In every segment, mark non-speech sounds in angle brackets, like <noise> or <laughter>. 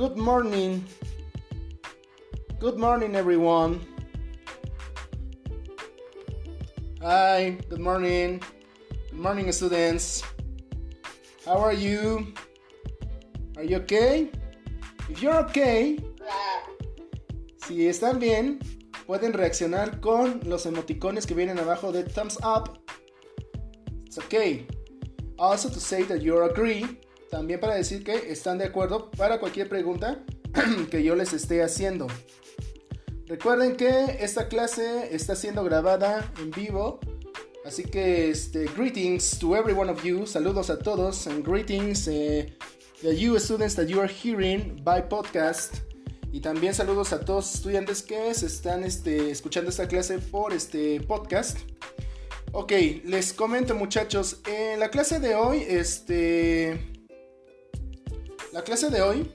Good morning. Good morning, everyone. Hi, good morning. Good morning, students. How are you? Are you okay? If you're okay, si están bien, pueden reaccionar con los emoticones que vienen abajo de thumbs up. It's okay. Also to say that you agree. También para decir que están de acuerdo para cualquier pregunta <clears throat> que yo les esté haciendo. Recuerden que esta clase está siendo grabada en vivo. Así que este, greetings to every one of you. Saludos a todos and greetings eh, the you students that you are hearing by podcast. Y también saludos a todos estudiantes que se están este, escuchando esta clase por este podcast. Ok, les comento muchachos, en la clase de hoy, este... La clase de hoy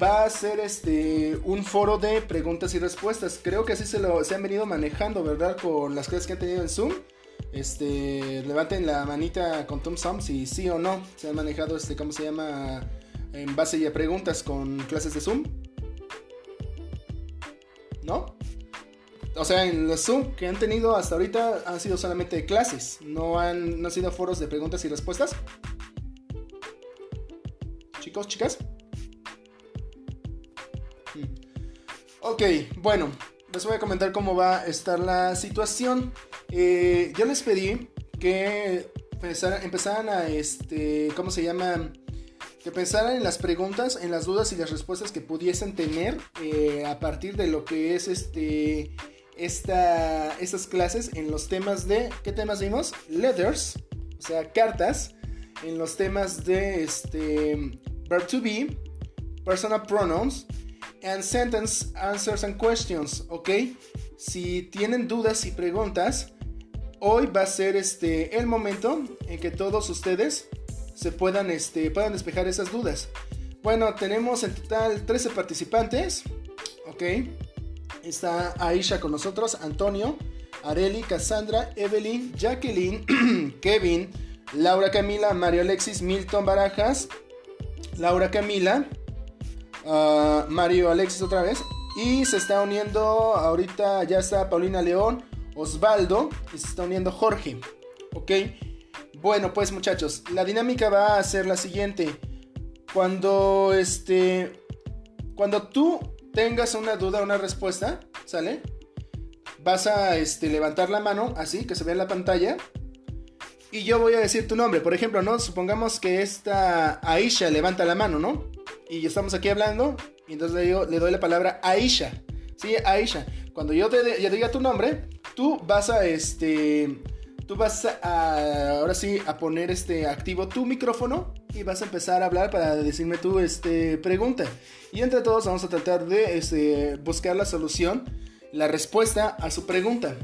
va a ser este un foro de preguntas y respuestas. Creo que así se, lo, se han venido manejando, ¿verdad? Con las clases que han tenido en Zoom. Este, levanten la manita con thumbs up si sí o no se han manejado, este, ¿cómo se llama? en base a preguntas con clases de Zoom? ¿No? O sea, en los Zoom que han tenido hasta ahorita han sido solamente clases, no han, no han sido foros de preguntas y respuestas. Chicos, chicas. Hmm. Ok, bueno, les voy a comentar cómo va a estar la situación. Eh, yo les pedí que empezaran a, este, ¿cómo se llama? que pensaran en las preguntas, en las dudas y las respuestas que pudiesen tener eh, a partir de lo que es este esta, estas clases en los temas de ¿qué temas vimos? Letters, o sea, cartas, en los temas de este verb to be, personal pronouns and sentence answers and questions, ¿ok? Si tienen dudas y preguntas, hoy va a ser este el momento en que todos ustedes se puedan, este, puedan despejar esas dudas. Bueno, tenemos en total 13 participantes. Ok. Está Aisha con nosotros, Antonio, Areli, Cassandra, Evelyn, Jacqueline, <clears throat> Kevin, Laura Camila, Mario Alexis, Milton Barajas, Laura Camila, ah, Mario Alexis otra vez. Y se está uniendo ahorita, ya está Paulina León, Osvaldo y se está uniendo Jorge. Ok. Bueno, pues muchachos, la dinámica va a ser la siguiente. Cuando este. Cuando tú tengas una duda, una respuesta, ¿sale? Vas a este, levantar la mano, así, que se vea en la pantalla. Y yo voy a decir tu nombre. Por ejemplo, ¿no? Supongamos que esta Aisha levanta la mano, ¿no? Y estamos aquí hablando. Y entonces le, digo, le doy la palabra Aisha. Sí, Aisha. Cuando yo te diga tu nombre, tú vas a este tú vas a, ahora sí, a poner este activo tu micrófono y vas a empezar a hablar para decirme tu este, pregunta. Y entre todos vamos a tratar de este, buscar la solución, la respuesta a su pregunta.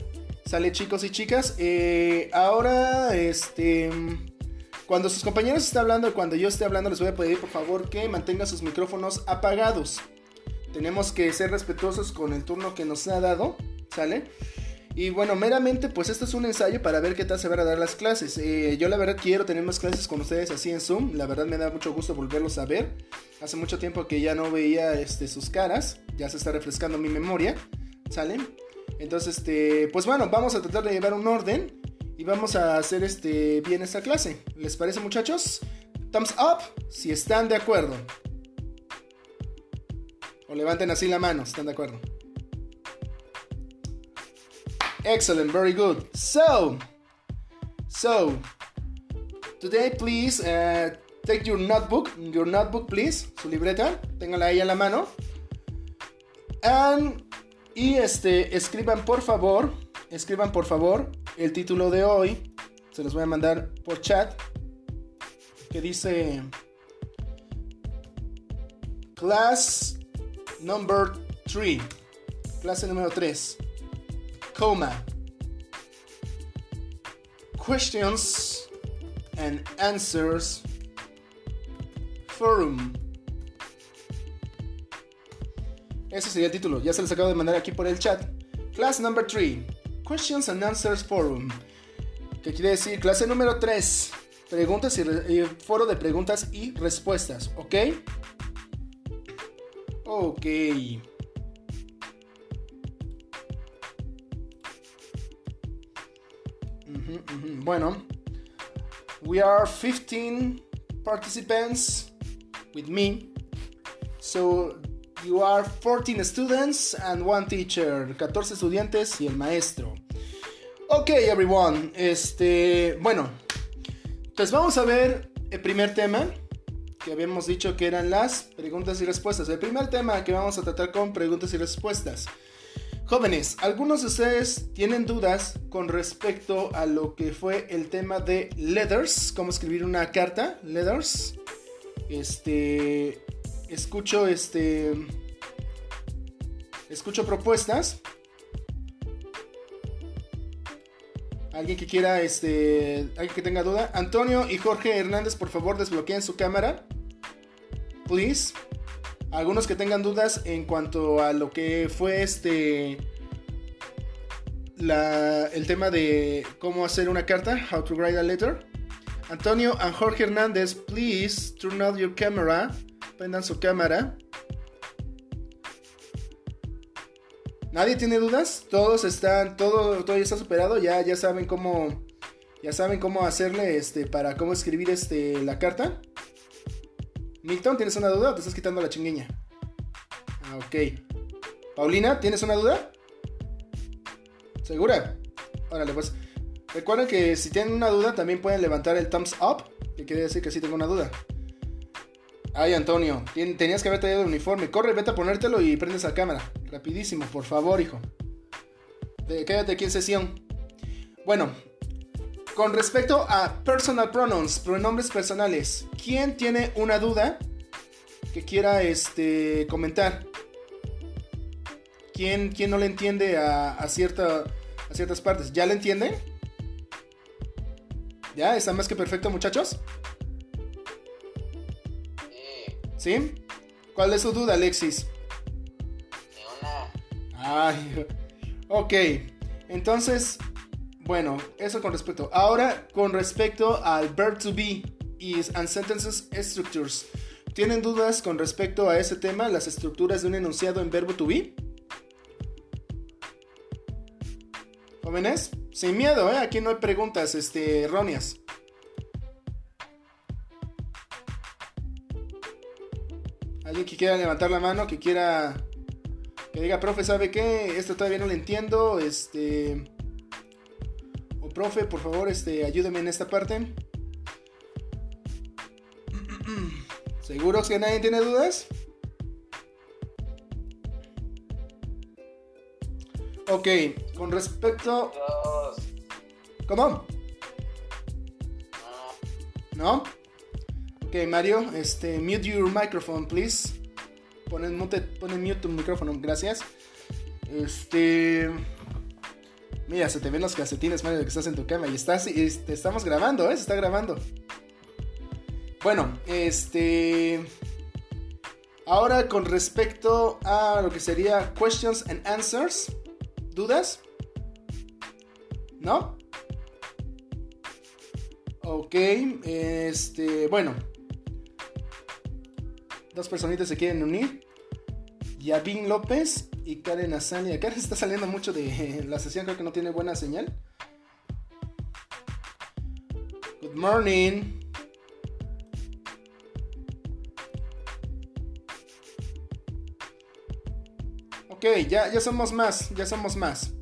Sale chicos y chicas. Eh, ahora, este, cuando sus compañeros estén hablando, cuando yo esté hablando, les voy a pedir por favor que mantengan sus micrófonos apagados. Tenemos que ser respetuosos con el turno que nos ha dado, ¿sale? Y bueno, meramente, pues esto es un ensayo para ver qué tal se van a dar las clases. Eh, yo la verdad quiero tener más clases con ustedes así en Zoom. La verdad me da mucho gusto volverlos a ver. Hace mucho tiempo que ya no veía este, sus caras. Ya se está refrescando mi memoria. ¿Sale? Entonces, este, pues bueno, vamos a tratar de llevar un orden. Y vamos a hacer este, bien esta clase. ¿Les parece muchachos? Thumbs up si están de acuerdo. O levanten así la mano, están de acuerdo. Excellent, very good. So, so today, please uh, take your notebook, your notebook, please, su libreta, téngala ahí a la mano. And, y este, escriban por favor, escriban por favor el título de hoy. Se los voy a mandar por chat. Que dice Class number 3. Clase número 3 coma. Questions and Answers Forum. Ese sería el título. Ya se los acabo de mandar aquí por el chat. Class number 3. Questions and Answers Forum. ¿Qué quiere decir? Clase número 3. Preguntas y, foro de preguntas y respuestas. ¿Ok? Ok. Bueno, we are 15 participants with me. So you are 14 students and one teacher. 14 estudiantes y el maestro. Ok, everyone. Este, bueno, pues vamos a ver el primer tema que habíamos dicho que eran las preguntas y respuestas. El primer tema que vamos a tratar con preguntas y respuestas. Jóvenes, algunos de ustedes tienen dudas con respecto a lo que fue el tema de letters, cómo escribir una carta, letters. Este, escucho este, escucho propuestas. Alguien que quiera, este, alguien que tenga duda. Antonio y Jorge Hernández, por favor, desbloqueen su cámara. Please algunos que tengan dudas en cuanto a lo que fue este el tema de cómo hacer una carta, how to write a letter. Antonio and Jorge Hernández, please turn on your camera. Prendan su cámara. ¿Nadie tiene dudas? Todos están, todo, todo ya está superado, ya, ya saben cómo, ya saben cómo hacerle, este, para cómo escribir, este, la carta. Milton, ¿tienes una duda te estás quitando la chingueña? Ah, ok. Paulina, ¿tienes una duda? ¿Segura? Órale, pues. Recuerden que si tienen una duda también pueden levantar el thumbs up, que quiere decir que sí tengo una duda. Ay, Antonio, tenías que haber traído el uniforme. Corre, vete a ponértelo y prendes la cámara. Rapidísimo, por favor, hijo. Quédate aquí en sesión. Bueno, con respecto a personal pronouns, pronombres personales, ¿quién tiene una duda que quiera este, comentar? ¿Quién, quién no le entiende a, cierta, a ciertas partes? ¿Ya le entienden? ¿Ya? ¿Está más que perfecto, muchachos? ¿Sí? ¿Cuál es su duda, Alexis? Ay, ok. Entonces, bueno, eso con respecto. Ahora, con respecto al verb to be is and sentences structures. ¿Tienen dudas con respecto a ese tema, las estructuras de un enunciado en verbo to be? Jóvenes, sin miedo, ¿eh? Aquí no hay preguntas este, erróneas. Alguien que quiera levantar la mano, que quiera que diga, profe, ¿sabe qué? Esto todavía no lo entiendo. Este profe, por favor, este, ayúdeme en esta parte. <clears throat> ¿Seguros que nadie tiene dudas? Ok, con respecto... ¿Cómo? ¿No? Ok, Mario, este, mute your microphone, please. Ponen mute, ponen mute tu micrófono, gracias. Este... Mira, se te ven los calcetines, Mario, de que estás en tu cama. Y estás, te estamos grabando, ¿eh? Se está grabando. Bueno, este. Ahora con respecto a lo que sería questions and answers. ¿Dudas? ¿No? Ok, este. Bueno. Dos personitas se quieren unir. Yavin López y Karen Asania. <laughs> Karen está saliendo mucho de la sesión, creo que no tiene buena señal. Good morning. Ok, ya, ya somos más, ya somos más.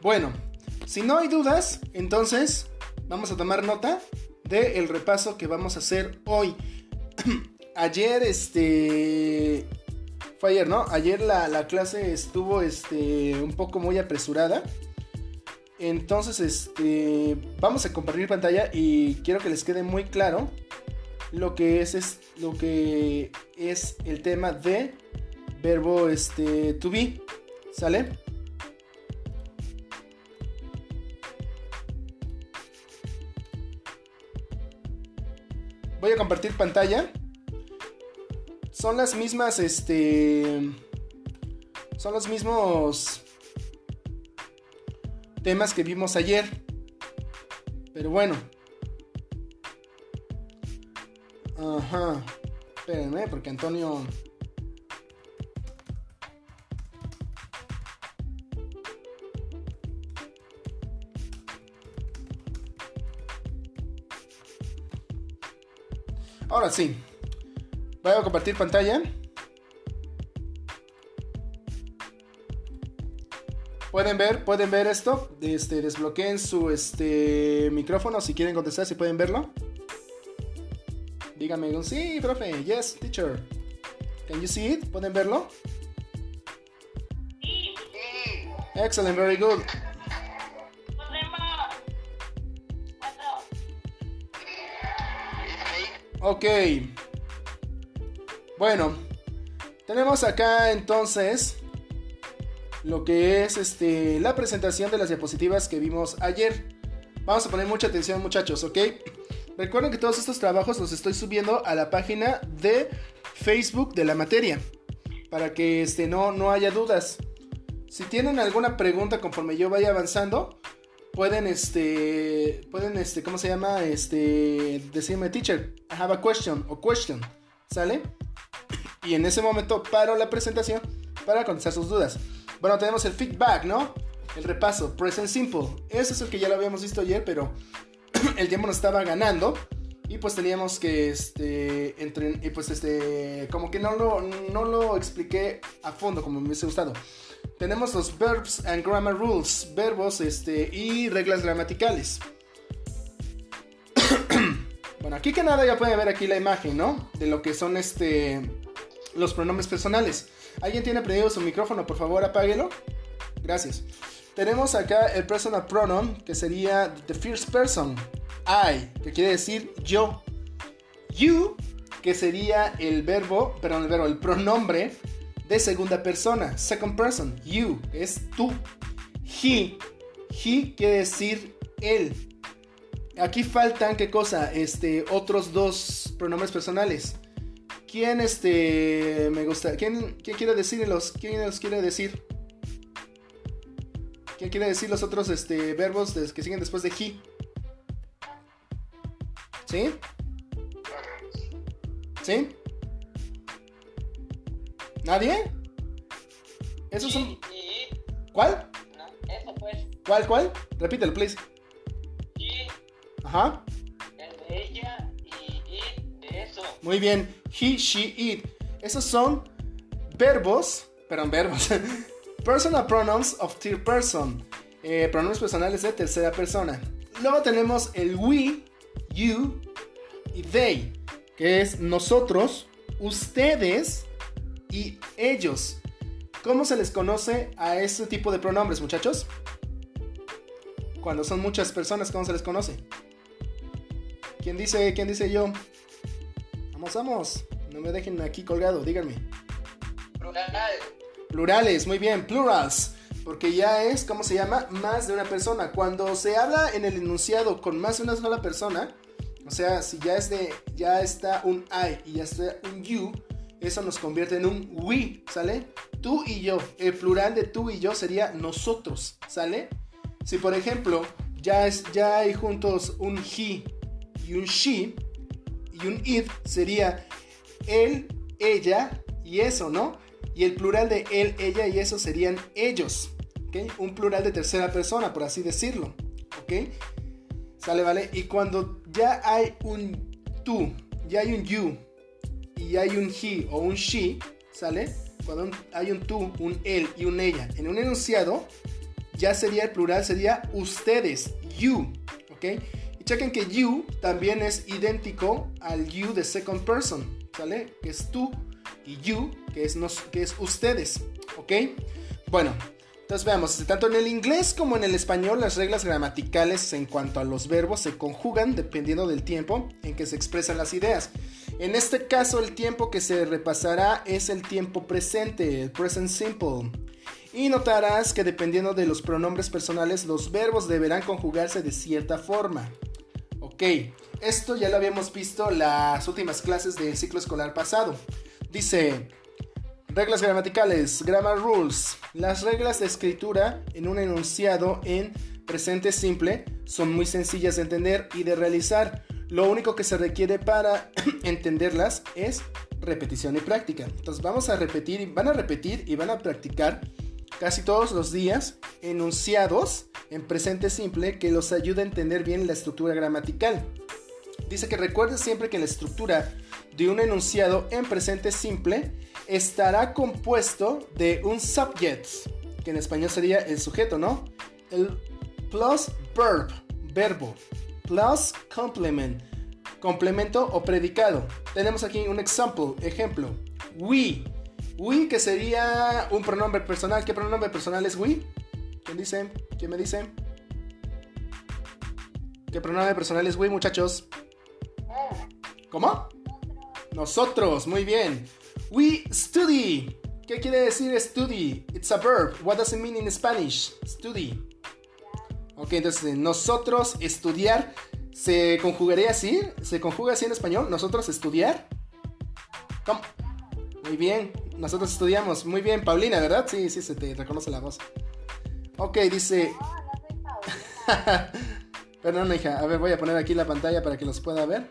Bueno, si no hay dudas, entonces vamos a tomar nota del el repaso que vamos a hacer hoy. <clears throat> Ayer, este, fue ayer, ¿no? Ayer la, clase estuvo este, un poco muy apresurada. Entonces, este, vamos a compartir pantalla y quiero que les quede muy claro lo que es, es lo que es el tema de verbo este, to be. ¿Sale? Voy a compartir pantalla son las mismas, este, son los mismos temas que vimos ayer. Pero bueno. Ajá. Espérenme, porque Antonio Ahora sí. Voy a compartir pantalla. Pueden ver, pueden ver esto. Este, desbloqueen su este, micrófono si quieren contestar, si pueden verlo. Díganme un sí, profe. Yes, teacher. Can you see it? ¿Pueden verlo? Excellent, very good. Ok. Bueno, tenemos acá entonces lo que es este, la presentación de las diapositivas que vimos ayer. Vamos a poner mucha atención muchachos, ¿ok? Recuerden que todos estos trabajos los estoy subiendo a la página de Facebook de la materia. Para que este, no, no haya dudas. Si tienen alguna pregunta conforme yo vaya avanzando, pueden, este, pueden, este, ¿cómo se llama? Este, decirme, teacher, I have a question o question, ¿sale? Y en ese momento paro la presentación para contestar sus dudas. Bueno, tenemos el feedback, ¿no? El repaso, present simple. Ese es el que ya lo habíamos visto ayer, pero <clears throat> el tiempo nos estaba ganando. Y pues teníamos que, este, entre, y pues este, como que no lo, no lo expliqué a fondo como me hubiese gustado. Tenemos los verbs and grammar rules, verbos, este, y reglas gramaticales. <clears throat> bueno, aquí que nada ya pueden ver aquí la imagen, ¿no? De lo que son, este, los pronombres personales. ¿Alguien tiene prendido su micrófono? Por favor, apáguelo. Gracias. Tenemos acá el personal pronoun, que sería the first person. I, que quiere decir yo. You, que sería el verbo, perdón, el verbo, el pronombre de segunda persona. Second person. You, es tú. He, he quiere decir él. Aquí faltan, ¿qué cosa? Este, otros dos pronombres personales. ¿Quién este me gusta? ¿Quién, quién quiere decirlos? ¿Quién los quiere decir? ¿Quién quiere decir los otros este, verbos que siguen después de he? ¿Sí? ¿Sí? ¿Nadie? ¿Esos son? ¿Cuál? No, eso pues. ¿Cuál, cuál? Repítelo, please. Ajá. el de ella y it de eso. Muy bien. He, she, it. Esos son verbos, perdón, verbos. <laughs> Personal pronouns of third person. Eh, pronombres personales de tercera persona. Luego tenemos el we, you y they, que es nosotros, ustedes y ellos. ¿Cómo se les conoce a este tipo de pronombres, muchachos? Cuando son muchas personas, ¿cómo se les conoce? ¿Quién dice, quién dice yo? Vamos, vamos. No me dejen aquí colgado, díganme. Plural. Plurales, muy bien, plurals. Porque ya es, ¿cómo se llama? Más de una persona. Cuando se habla en el enunciado con más de una sola persona, o sea, si ya es de, ya está un I y ya está un you, eso nos convierte en un we, ¿sale? Tú y yo. El plural de tú y yo sería nosotros, ¿sale? Si por ejemplo ya, es, ya hay juntos un he y un she y un it, sería él, ella y eso, ¿no? Y el plural de él, ella y eso serían ellos, ¿ok? Un plural de tercera persona, por así decirlo, ¿ok? ¿Sale, vale? Y cuando ya hay un tú, ya hay un you y hay un he o un she, ¿sale? Cuando hay un tú, un él y un ella en un enunciado, ya sería el plural, sería ustedes, you, ¿ok? Y chequen que you también es idéntico al you de second person, ¿sale? Que es tú y you, que es, nos, que es ustedes, ¿ok? Bueno, entonces veamos, tanto en el inglés como en el español las reglas gramaticales en cuanto a los verbos se conjugan dependiendo del tiempo en que se expresan las ideas. En este caso el tiempo que se repasará es el tiempo presente, el present simple. Y notarás que dependiendo de los pronombres personales los verbos deberán conjugarse de cierta forma. Ok, esto ya lo habíamos visto las últimas clases del ciclo escolar pasado. Dice, reglas gramaticales, grammar rules. Las reglas de escritura en un enunciado en presente simple son muy sencillas de entender y de realizar. Lo único que se requiere para <clears throat> entenderlas es repetición y práctica. Entonces vamos a repetir, y van a repetir y van a practicar casi todos los días enunciados en presente simple que los ayude a entender bien la estructura gramatical. Dice que recuerde siempre que la estructura de un enunciado en presente simple estará compuesto de un subject, que en español sería el sujeto, ¿no? El plus verb, verbo, plus complement, complemento o predicado. Tenemos aquí un ejemplo, ejemplo. We. We que sería un pronombre personal. ¿Qué pronombre personal es we? ¿Quién dice? ¿Quién me dice? ¿Qué pronombre personal es we, muchachos? ¿Cómo? Nosotros, muy bien. We study. ¿Qué quiere decir study? It's a verb. What does it mean in Spanish? Study. Ok, entonces nosotros estudiar se conjugaría así. ¿Se conjuga así en español? Nosotros estudiar. ¿Cómo? Muy bien. Nosotros estudiamos. Muy bien, Paulina, ¿verdad? Sí, sí, se te reconoce la voz. Ok, dice. <laughs> Perdón, hija. A ver, voy a poner aquí la pantalla para que los pueda ver.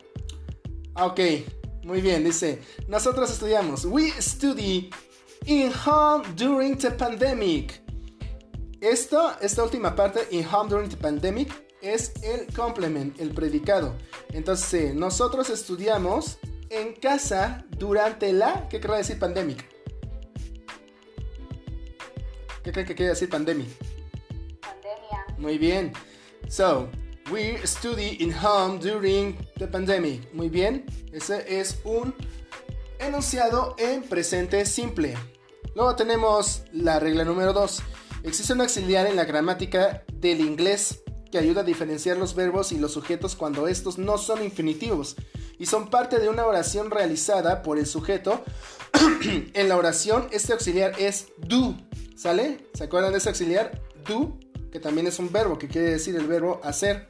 Ok, muy bien, dice. Nosotros estudiamos. We study in home during the pandemic. Esto, esta última parte, in home during the pandemic, es el complement, el predicado. Entonces, nosotros estudiamos en casa durante la. ¿Qué querrá decir pandemic? ¿Qué creen que quiere decir pandemic? Pandemia. Muy bien. So, we study in home during the pandemic. Muy bien. Ese es un enunciado en presente simple. Luego tenemos la regla número 2. Existe un auxiliar en la gramática del inglés que ayuda a diferenciar los verbos y los sujetos cuando estos no son infinitivos y son parte de una oración realizada por el sujeto. <clears throat> en la oración este auxiliar es do. ¿Sale? ¿Se acuerdan de ese auxiliar? Do, que también es un verbo, que quiere decir el verbo hacer.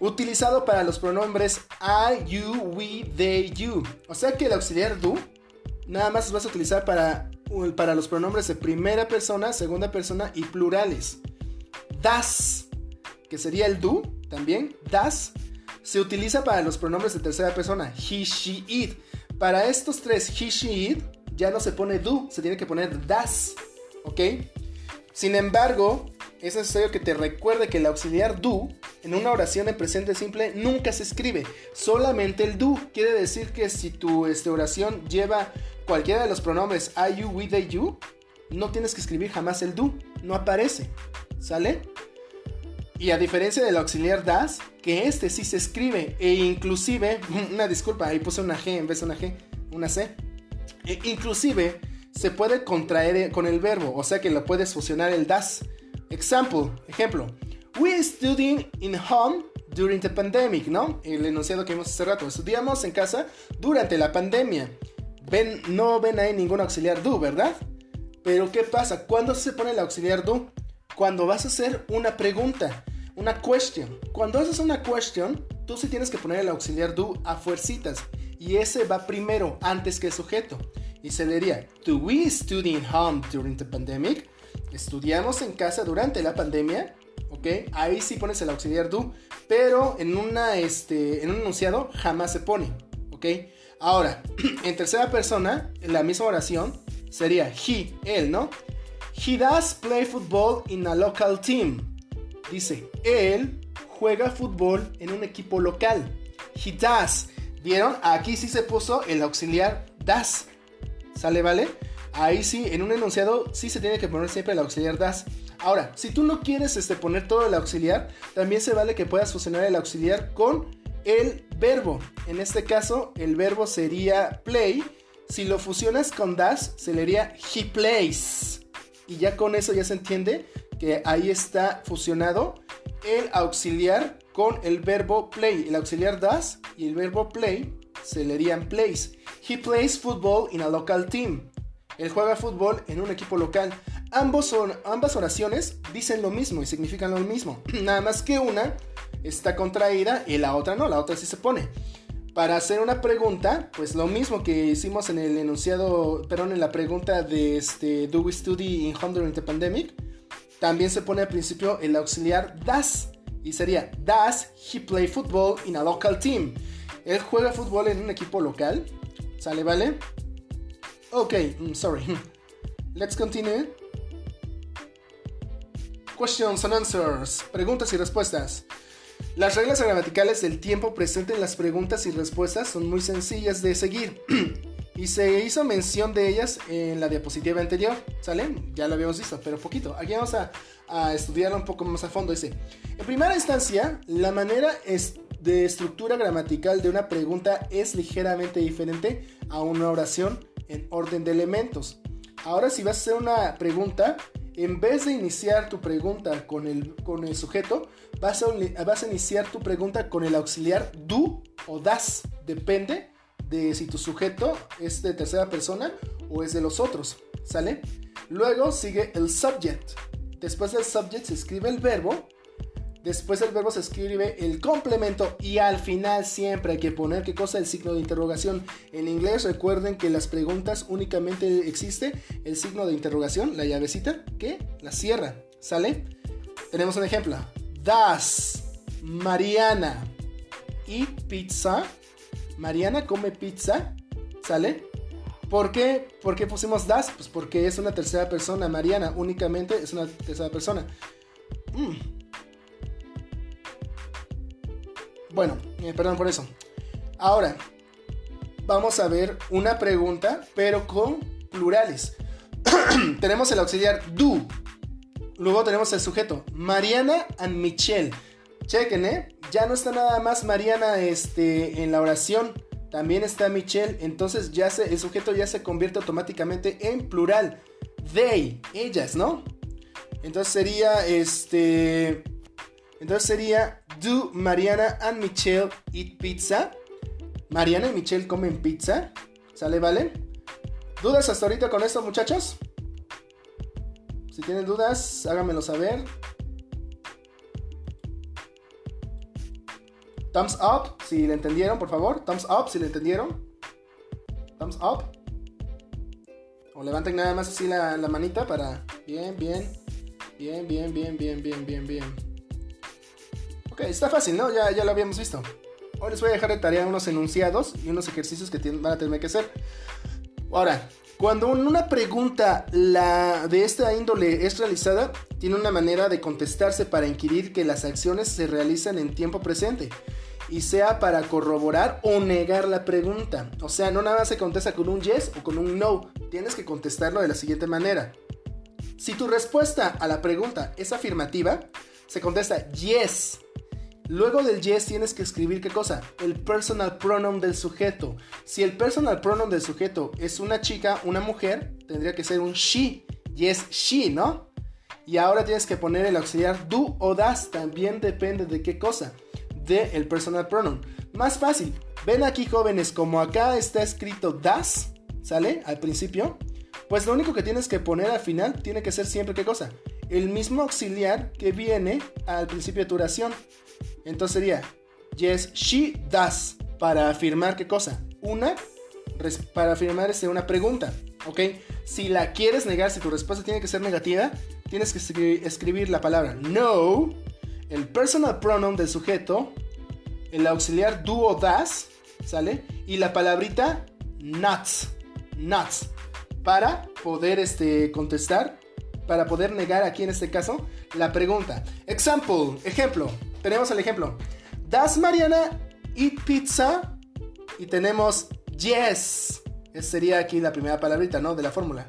Utilizado para los pronombres I, you, we, they, you. O sea que el auxiliar do nada más vas a utilizar para, para los pronombres de primera persona, segunda persona y plurales. Das, que sería el do también, das, se utiliza para los pronombres de tercera persona, he, she, it. Para estos tres, he, she, it, ya no se pone do, se tiene que poner das. ¿Ok? Sin embargo, es necesario que te recuerde que el auxiliar do en una oración en presente simple nunca se escribe, solamente el do. Quiere decir que si tu este, oración lleva cualquiera de los pronombres I, you, we, they, you, no tienes que escribir jamás el do, no aparece. ¿Sale? Y a diferencia del auxiliar das, que este sí se escribe, e inclusive, <laughs> una disculpa, ahí puse una G en vez de una G, una C. E inclusive se puede contraer con el verbo, o sea que lo puedes fusionar el das. Example, ejemplo. We studying in home during the pandemic, ¿no? El enunciado que vimos hace rato. Estudiamos en casa durante la pandemia. Ven, no ven ahí ningún auxiliar do, ¿verdad? Pero ¿qué pasa? ¿Cuándo se pone el auxiliar do? Cuando vas a hacer una pregunta, una question. Cuando haces una question, tú sí tienes que poner el auxiliar do a fuercitas. Y ese va primero, antes que el sujeto. Y se diría, Do we study in home during the pandemic? Estudiamos en casa durante la pandemia. ¿Ok? Ahí sí pones el auxiliar do. Pero en, una, este, en un enunciado jamás se pone. ¿Ok? Ahora, <clears throat> en tercera persona, en la misma oración, sería he, él, ¿no? He does play football in a local team. Dice, él juega fútbol en un equipo local. He does. ¿Vieron? Aquí sí se puso el auxiliar does. ¿Sale, vale? Ahí sí, en un enunciado sí se tiene que poner siempre el auxiliar das. Ahora, si tú no quieres este, poner todo el auxiliar, también se vale que puedas fusionar el auxiliar con el verbo. En este caso, el verbo sería play. Si lo fusionas con das, se leería he plays. Y ya con eso ya se entiende que ahí está fusionado el auxiliar con el verbo play. El auxiliar das y el verbo play se leerían plays. He plays football in a local team. Él juega fútbol en un equipo local. Ambos son, ambas oraciones dicen lo mismo y significan lo mismo. <clears throat> Nada más que una está contraída y la otra no, la otra sí se pone. Para hacer una pregunta, pues lo mismo que hicimos en el enunciado, perdón, en la pregunta de este, Do we study in home during the pandemic? También se pone al principio el auxiliar das y sería Does he play football in a local team? Él juega fútbol en un equipo local. ¿Sale, vale? Ok, mm, sorry. <laughs> Let's continue. Questions and answers. Preguntas y respuestas. Las reglas gramaticales del tiempo presente en las preguntas y respuestas son muy sencillas de seguir. <clears throat> y se hizo mención de ellas en la diapositiva anterior, ¿sale? Ya lo habíamos visto, pero poquito. Aquí vamos a, a estudiarlo un poco más a fondo. Dice, en primera instancia, la manera de estructura gramatical de una pregunta es ligeramente diferente a una oración en orden de elementos. Ahora si vas a hacer una pregunta, en vez de iniciar tu pregunta con el, con el sujeto, vas a, vas a iniciar tu pregunta con el auxiliar do o das. Depende de si tu sujeto es de tercera persona o es de los otros. ¿Sale? Luego sigue el subject. Después del subject se escribe el verbo Después del verbo se escribe el complemento y al final siempre hay que poner qué cosa el signo de interrogación. En inglés recuerden que las preguntas únicamente existe el signo de interrogación, la llavecita que la cierra. ¿Sale? Tenemos un ejemplo. Das Mariana eat pizza. Mariana come pizza. ¿Sale? ¿Por qué? ¿Por qué pusimos das? Pues porque es una tercera persona. Mariana únicamente es una tercera persona. Mm. Bueno, eh, perdón por eso. Ahora, vamos a ver una pregunta, pero con plurales. <clears throat> tenemos el auxiliar do. Luego tenemos el sujeto, Mariana and Michelle. Chequen, ¿eh? Ya no está nada más Mariana este, en la oración. También está Michelle. Entonces ya se, el sujeto ya se convierte automáticamente en plural. They, ellas, ¿no? Entonces sería este. Entonces sería Do Mariana and Michelle eat pizza? Mariana y Michelle comen pizza. ¿Sale, vale? ¿Dudas hasta ahorita con esto, muchachos? Si tienen dudas, háganmelo saber. Thumbs up si le entendieron, por favor. Thumbs up si le entendieron. Thumbs up. O levanten nada más así la, la manita para... Bien, bien. Bien, bien, bien, bien, bien, bien, bien. Ok, está fácil, ¿no? Ya, ya lo habíamos visto. Hoy les voy a dejar de tarea unos enunciados y unos ejercicios que van a tener que hacer. Ahora, cuando una pregunta de esta índole es realizada, tiene una manera de contestarse para inquirir que las acciones se realizan en tiempo presente y sea para corroborar o negar la pregunta. O sea, no nada más se contesta con un yes o con un no, tienes que contestarlo de la siguiente manera. Si tu respuesta a la pregunta es afirmativa, se contesta yes Luego del yes tienes que escribir qué cosa? El personal pronoun del sujeto. Si el personal pronoun del sujeto es una chica, una mujer, tendría que ser un she. Yes, she, ¿no? Y ahora tienes que poner el auxiliar do o das. También depende de qué cosa. De el personal pronoun. Más fácil. Ven aquí jóvenes, como acá está escrito das, ¿sale? Al principio. Pues lo único que tienes que poner al final tiene que ser siempre qué cosa? El mismo auxiliar que viene al principio de tu oración. Entonces sería yes, she does. Para afirmar qué cosa? Una, para afirmar este, una pregunta. ¿Ok? Si la quieres negar, si tu respuesta tiene que ser negativa, tienes que escribir la palabra no, el personal pronoun del sujeto, el auxiliar do o das, ¿sale? Y la palabrita not, not, para poder este, contestar, para poder negar aquí en este caso la pregunta. Example, ejemplo tenemos el ejemplo. ¿Das Mariana eat pizza? Y tenemos yes. Esa sería aquí la primera palabrita, ¿no? De la fórmula.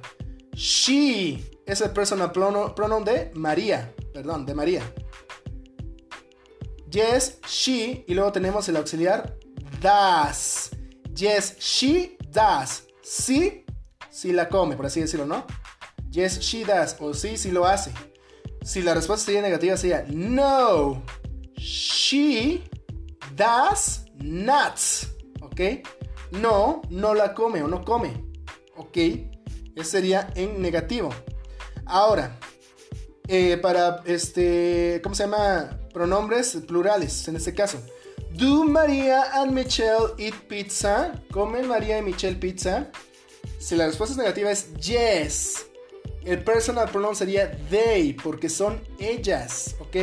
She es el personal pronoun de María. Perdón, de María. Yes, she. Y luego tenemos el auxiliar das. Yes, she does. Sí, sí la come, por así decirlo, ¿no? Yes, she does. O sí, sí lo hace. Si la respuesta sería negativa, sería no. She does nuts. ¿Ok? No, no la come o no come. ¿Ok? Eso sería en negativo. Ahora, eh, para este, ¿cómo se llama? Pronombres plurales en este caso. Do María and Michelle eat pizza? ¿Comen María y Michelle pizza? Si la respuesta es negativa es yes. El personal pronoun sería they porque son ellas, ¿ok?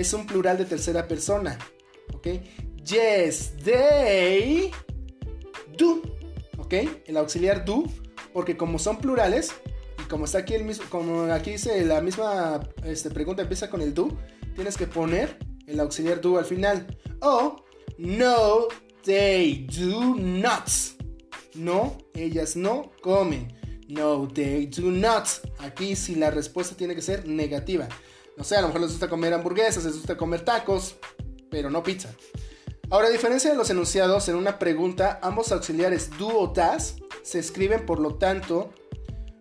Es un plural de tercera persona. ¿Ok? Yes, they do. ¿Ok? El auxiliar do, porque como son plurales, y como está aquí el mismo, como aquí dice la misma este, pregunta empieza con el do, tienes que poner el auxiliar do al final. O no, they do not. No, ellas no comen. No, they do not. Aquí si la respuesta tiene que ser negativa. No sé, a lo mejor les gusta comer hamburguesas, les gusta comer tacos, pero no pizza. Ahora, a diferencia de los enunciados, en una pregunta, ambos auxiliares do o das se escriben, por lo tanto,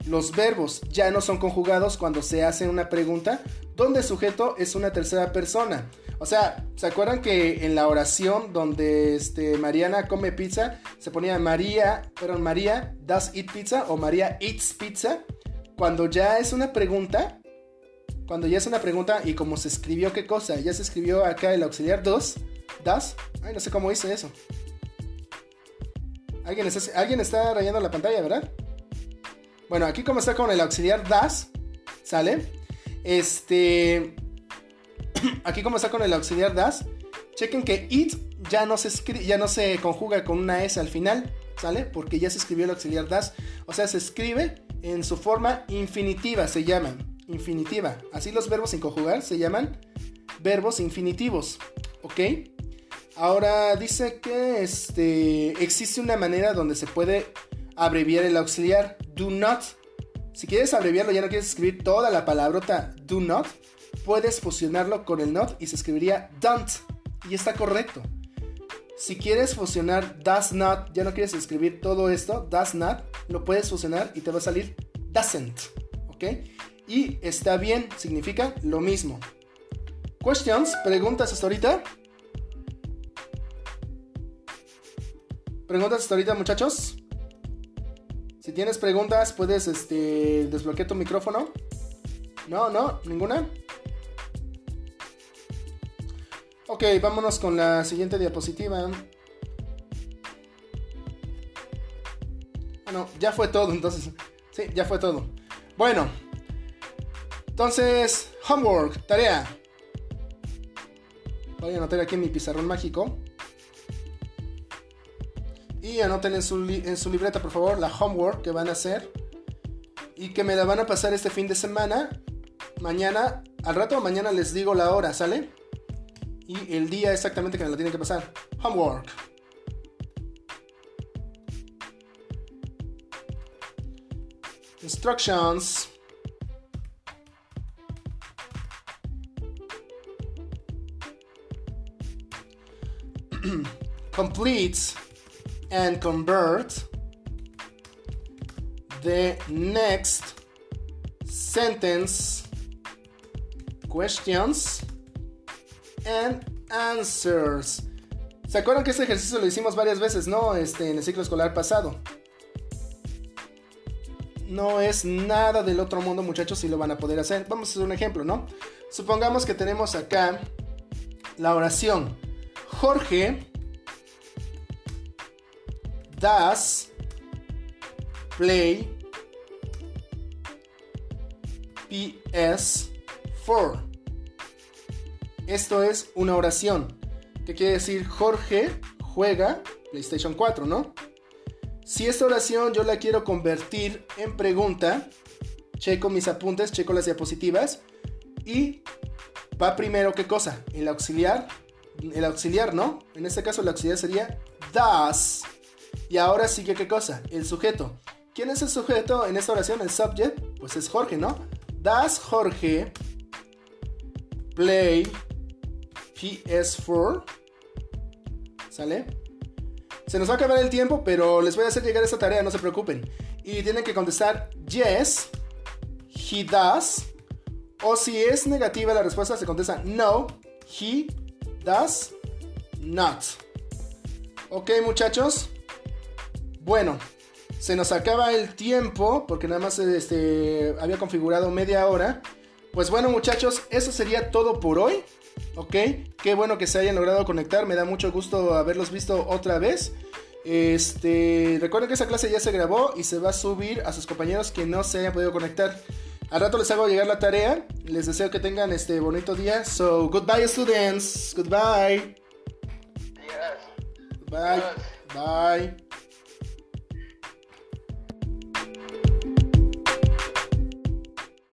los verbos ya no son conjugados cuando se hace una pregunta donde el sujeto es una tercera persona. O sea, ¿se acuerdan que en la oración donde este, Mariana come pizza se ponía María, perdón, María does eat pizza o María eats pizza? Cuando ya es una pregunta, cuando ya es una pregunta y como se escribió qué cosa, ya se escribió acá el auxiliar dos, das, ay, no sé cómo hice eso. Alguien está, alguien está rayando la pantalla, ¿verdad? Bueno, aquí como está con el auxiliar das, ¿sale? Este, <clears throat> aquí como está con el auxiliar das, chequen que it ya no se ya no se conjuga con una s al final, ¿sale? Porque ya se escribió el auxiliar das, o sea, se escribe en su forma infinitiva, se llaman infinitiva. Así los verbos sin conjugar se llaman verbos infinitivos, ¿ok? Ahora dice que este, existe una manera donde se puede abreviar el auxiliar do not. Si quieres abreviarlo, ya no quieres escribir toda la palabrota do not, puedes fusionarlo con el not y se escribiría don't. Y está correcto. Si quieres fusionar does not, ya no quieres escribir todo esto, does not, lo puedes fusionar y te va a salir doesn't. ¿Ok? Y está bien, significa lo mismo. Questions, preguntas hasta ahorita. Preguntas hasta ahorita, muchachos. Si tienes preguntas, puedes este, desbloquear tu micrófono. No, no, ninguna. Ok, vámonos con la siguiente diapositiva. Ah, no, ya fue todo, entonces. Sí, ya fue todo. Bueno, entonces, homework, tarea. Voy a anotar aquí en mi pizarrón mágico. Y anoten en su, en su libreta, por favor, la homework que van a hacer. Y que me la van a pasar este fin de semana. Mañana, al rato mañana les digo la hora, ¿sale? Y el día exactamente que me la tienen que pasar. Homework. Instructions. <clears throat> Completes and convert the next sentence questions and answers. ¿Se acuerdan que este ejercicio lo hicimos varias veces, no? Este, en el ciclo escolar pasado. No es nada del otro mundo, muchachos, si lo van a poder hacer. Vamos a hacer un ejemplo, ¿no? Supongamos que tenemos acá la oración. Jorge does play PS4. Esto es una oración. ¿Qué quiere decir? Jorge juega PlayStation 4, ¿no? Si esta oración yo la quiero convertir en pregunta, checo mis apuntes, checo las diapositivas y va primero qué cosa? El auxiliar, el auxiliar, ¿no? En este caso el auxiliar sería does y ahora sigue qué cosa? El sujeto. ¿Quién es el sujeto en esta oración? El subject, pues es Jorge, ¿no? Does Jorge play PS4? ¿Sale? Se nos va a acabar el tiempo, pero les voy a hacer llegar esta tarea, no se preocupen. Y tienen que contestar yes, he does. O si es negativa la respuesta, se contesta no, he does not. Ok, muchachos. Bueno, se nos acaba el tiempo porque nada más este, había configurado media hora. Pues bueno muchachos, eso sería todo por hoy. ¿Ok? Qué bueno que se hayan logrado conectar. Me da mucho gusto haberlos visto otra vez. Este, recuerden que esa clase ya se grabó y se va a subir a sus compañeros que no se hayan podido conectar. Al rato les hago llegar la tarea. Les deseo que tengan este bonito día. So, goodbye students. Goodbye. Yes. Bye. Yes. Bye.